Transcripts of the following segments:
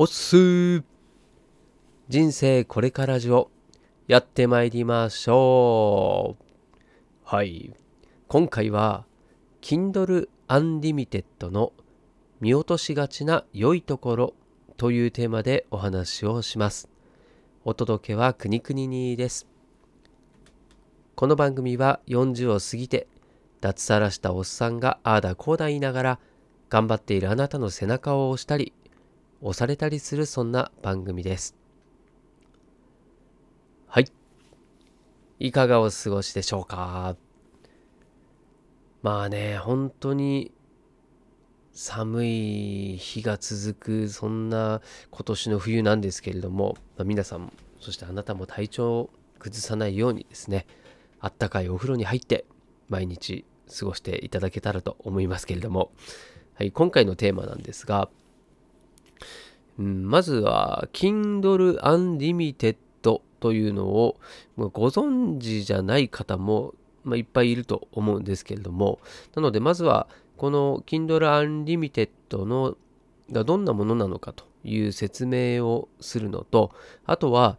おっすー。人生これからじをやってまいりましょう。はい。今回は Kindle Unlimited の見落としがちな良いところというテーマでお話をします。お届けはくにくににです。この番組は40を過ぎて脱サラしたおっさんがああだこうだ言いながら頑張っているあなたの背中を押したり押されたりするそんな番組です。はい。いかがお過ごしでしょうか？まあね本当に寒い日が続くそんな今年の冬なんですけれども、まあ、皆さんそしてあなたも体調を崩さないようにですねあったかいお風呂に入って毎日過ごしていただけたらと思いますけれども、はい、今回のテーマなんですが、うん、まずは Kindle Unlimited というのをご存知じゃない方も、まあ、いっぱいいると思うんですけれどもなのでまずはこの Kindle Unlimited のがどんなものなのかという説明をするのとあとは、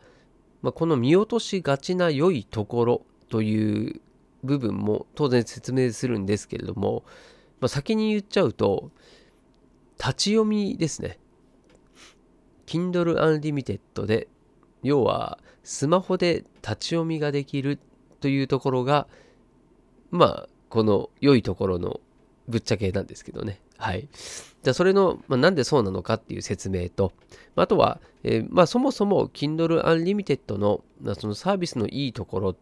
まあ、この見落としがちな良いところという部分も当然説明するんですけれども、まあ、先に言っちゃうと立ち読みですね。Kindle Unlimited で要はスマホで立ち読みができるというところがまあこの良いところのぶっちゃけなんですけどね。はい。じゃあそれの、まあ、なんでそうなのかっていう説明とあとは、えー、まあそもそも Kindle Unlimited のそのサービスのいいところっ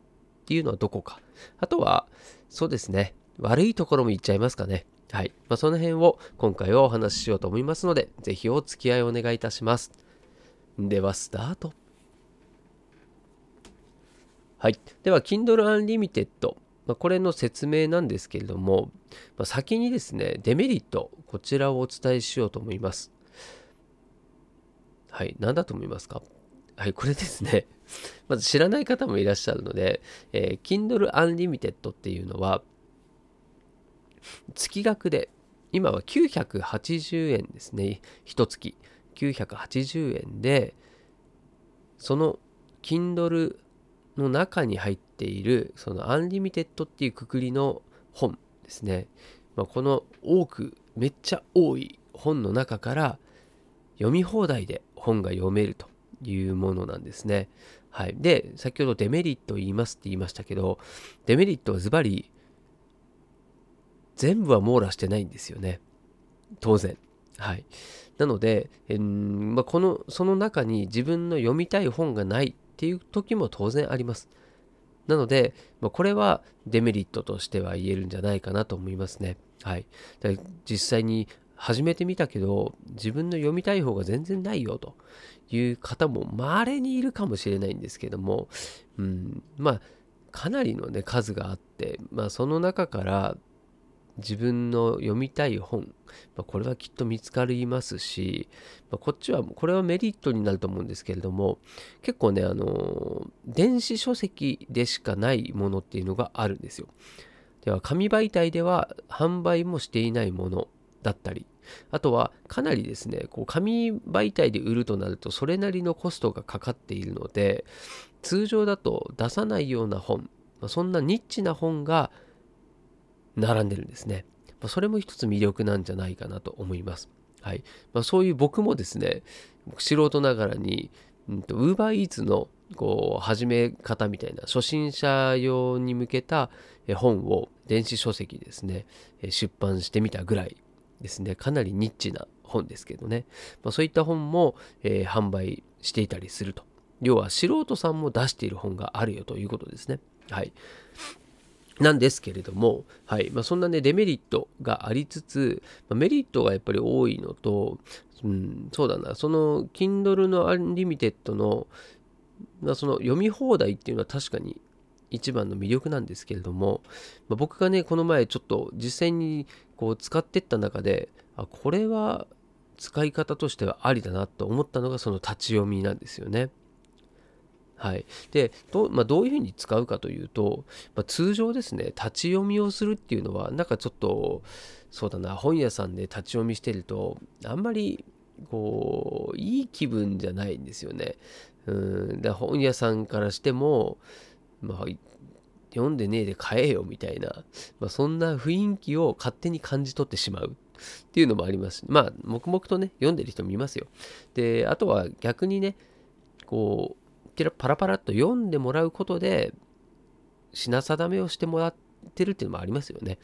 ていうのはどこか。あとはそうですね。悪いところも言っちゃいますかね。はい。まあ、その辺を今回はお話ししようと思いますので、ぜひお付き合いお願いいたします。では、スタート。はい。では、Kindle Unlimited。まあ、これの説明なんですけれども、まあ、先にですね、デメリット、こちらをお伝えしようと思います。はい。何だと思いますか？はい、これですね。まず知らない方もいらっしゃるので、えー、Kindle Unlimited っていうのは、月額で、今は980円ですね。一月980円で、その Kindle の中に入っている、その Unlimited っていうくくりの本ですね。まあ、この多く、めっちゃ多い本の中から読み放題で本が読めるというものなんですね。はい。で、先ほどデメリットを言いますって言いましたけど、デメリットはズバリ全部は網羅してないんですよね。当然。はい。なので、えー、まあ、この、その中に自分の読みたい本がないっていう時も当然あります。なので、まあ、これはデメリットとしては言えるんじゃないかなと思いますね。はい。実際に始めてみたけど、自分の読みたい方が全然ないよという方も稀にいるかもしれないんですけども、うん、まあ、かなりのね、数があって、まあ、その中から自分の読みたい本、まあ、これはきっと見つかりますし、まあ、こっちはこれはメリットになると思うんですけれども結構ねあの電子書籍でしかないものっていうのがあるんですよ。では紙媒体では販売もしていないものだったりあとはかなりですねこう紙媒体で売るとなるとそれなりのコストがかかっているので通常だと出さないような本、まあ、そんなニッチな本が並んでるんですね。まあ、それも一つ魅力なんじゃないかなと思います。はい。まあ、そういう僕もですね、素人ながらに、ウーバーイーツのこう始め方みたいな初心者用に向けた本を電子書籍ですね出版してみたぐらいですね。かなりニッチな本ですけどね、まあ、そういった本も、えー、販売していたりすると。要は素人さんも出している本があるよということですね。はい。なんですけれども、はいまあ、そんなね、デメリットがありつつ、まあ、メリットがやっぱり多いのと、うん、そうだな、その Kindle の Unlimited の、まあ、その読み放題っていうのは確かに一番の魅力なんですけれども、まあ、僕がね、この前ちょっと実際にこう使ってった中で、あ、これは使い方としてはありだなと思ったのがその立ち読みなんですよね。はい、でど,、まあ、どういうふうに使うかというと、まあ、通常ですね立ち読みをするっていうのはなんかちょっとそうだな本屋さんで立ち読みしてるとあんまりこういい気分じゃないんですよね。うん。だ本屋さんからしても、まあ、読んでねえで買えよみたいな、まあ、そんな雰囲気を勝手に感じ取ってしまうっていうのもあります。まあ黙々とね読んでる人もいますよ。であとは逆にねこうパラパラっと読んでもらうことで品定めをしてもらってるっていうのもありますよね、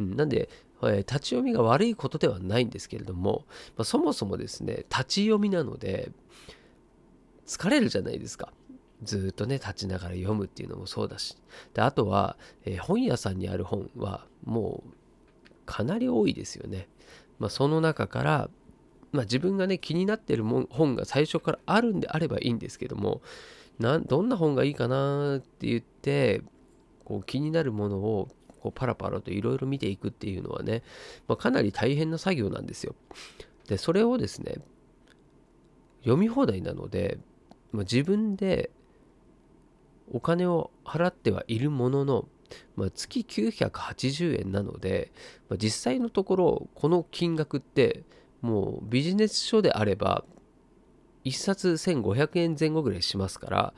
うん、なんでえ立ち読みが悪いことではないんですけれども、まあ、そもそもですね立ち読みなので疲れるじゃないですか。ずっとね立ちながら読むっていうのもそうだし。であとは、えー、本屋さんにある本はもうかなり多いですよね、まあ、その中から、まあ、自分がね気になってる本が最初からあるんであればいいんですけどもなどんな本がいいかなって言ってこう気になるものをこうパラパラといろいろ見ていくっていうのはね、まあ、かなり大変な作業なんですよ。でそれをですね読み放題なので、まあ、自分でお金を払ってはいるものの、まあ、月980円なので、まあ、実際のところこの金額ってもうビジネス書であれば1冊1500円前後ぐらいしますから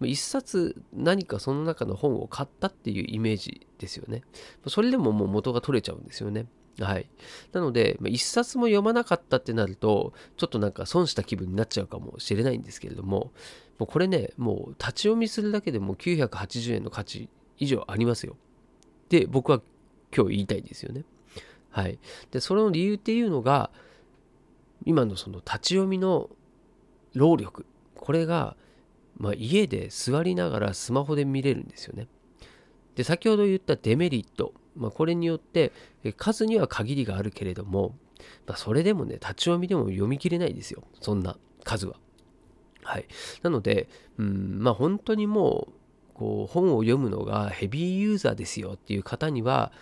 一冊何かその中の本を買ったっていうイメージですよね。それでももう元が取れちゃうんですよね。はい。なので、一冊も読まなかったってなると、ちょっとなんか損した気分になっちゃうかもしれないんですけれども、もうこれね、もう立ち読みするだけでも980円の価値以上ありますよ。で、僕は今日言いたいんですよね。はい。で、その理由っていうのが、今のその立ち読みの労力、これがまあ、家で座りながらスマホで見れるんですよね。で先ほど言ったデメリット、まあ、これによって数には限りがあるけれども、まあ、それでもね立ち読みでも読み切れないですよそんな数は。はい、なので、うんまあ、本当にもうこう本を読むのがヘビーユーザーですよっていう方には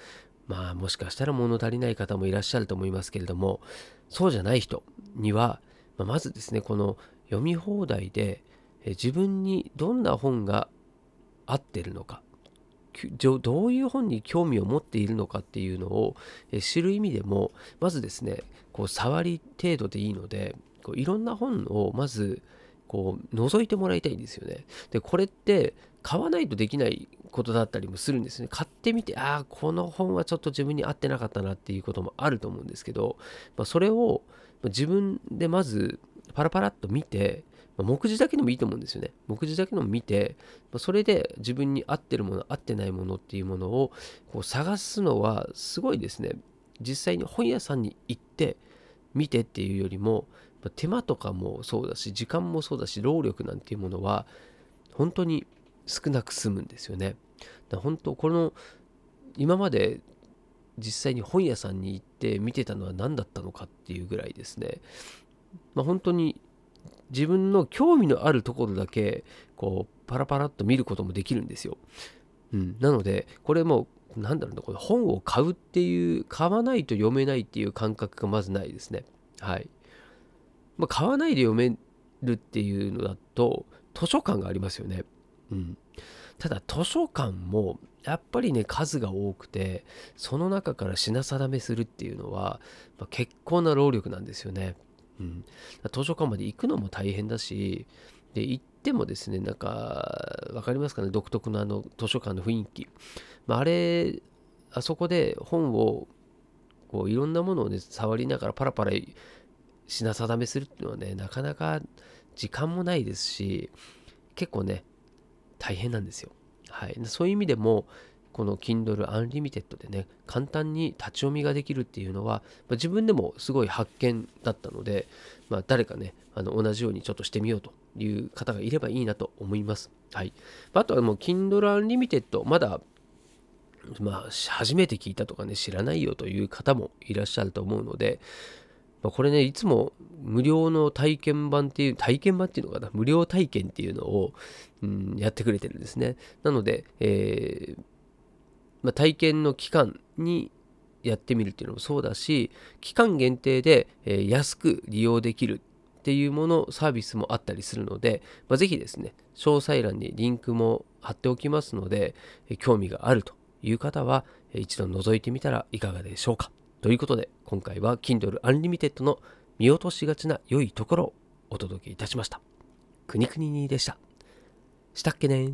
まあもしかしたら物足りない方もいらっしゃると思いますけれどもそうじゃない人には、まあ、まずですねこの読み放題で自分にどんな本が合ってるのかどういう本に興味を持っているのかっていうのを知る意味でもまずですねこう触り程度でいいのでこういろんな本をまずこう覗いてもらいたいんですよね。でこれって買わないとできないことだったりもするんですね。買ってみてああこの本はちょっと自分に合ってなかったなっていうこともあると思うんですけど、まあ、それを自分でまずパラパラっと見てま目次だけでもいいと思うんですよね。目次だけでも見て、まそれで自分に合ってるもの、合ってないものっていうものをこう探すのはすごいですね。実際に本屋さんに行って見てっていうよりも、手間とかもそうだし、時間もそうだし、労力なんていうものは本当に少なく済むんですよね。だ本当、この今まで実際に本屋さんに行って見てたのは何だったのかっていうぐらいですね。まあ、本当に自分の興味のあるところだけこうパラパラっと見ることもできるんですよ。うん、なのでこれもなんだろうなこれ本を買うっていう買わないと読めないっていう感覚がまずないですね。はい。まあ、買わないで読めるっていうのだと図書館がありますよね。うん。ただ図書館もやっぱりね数が多くてその中から品定めするっていうのは、まあ、結構な労力なんですよね。うん、図書館まで行くのも大変だしで行ってもですねなんか分かりますかね独特のあの図書館の雰囲気、まあ、あれあそこで本をこういろんなものをね触りながらパラパラ品定めするっていうのはねなかなか時間もないですし結構ね大変なんですよ。はい、そういう意味でもこの Kindle Unlimited でね、簡単に立ち読みができるっていうのは、まあ、自分でもすごい発見だったので、まあ、誰かね、あの同じようにちょっとしてみようという方がいればいいなと思います。はい。あとはもう Kindle Unlimited、まだまあ、初めて聞いたとかね、知らないよという方もいらっしゃると思うので、まあ、これね、いつも無料の体験版っていう、体験版っていうのかな、無料体験っていうのを、うん、やってくれてるんですね。なので、えー、まあ、体験の期間にやってみるっていうのもそうだし期間限定で、えー、安く利用できるっていうものサービスもあったりするので、まあ、ぜひですね詳細欄にリンクも貼っておきますので、興味があるという方は、一度覗いてみたらいかがでしょうかということで今回は Kindle Unlimited の見落としがちな良いところをお届けいたしました。くにくににでした。したっけね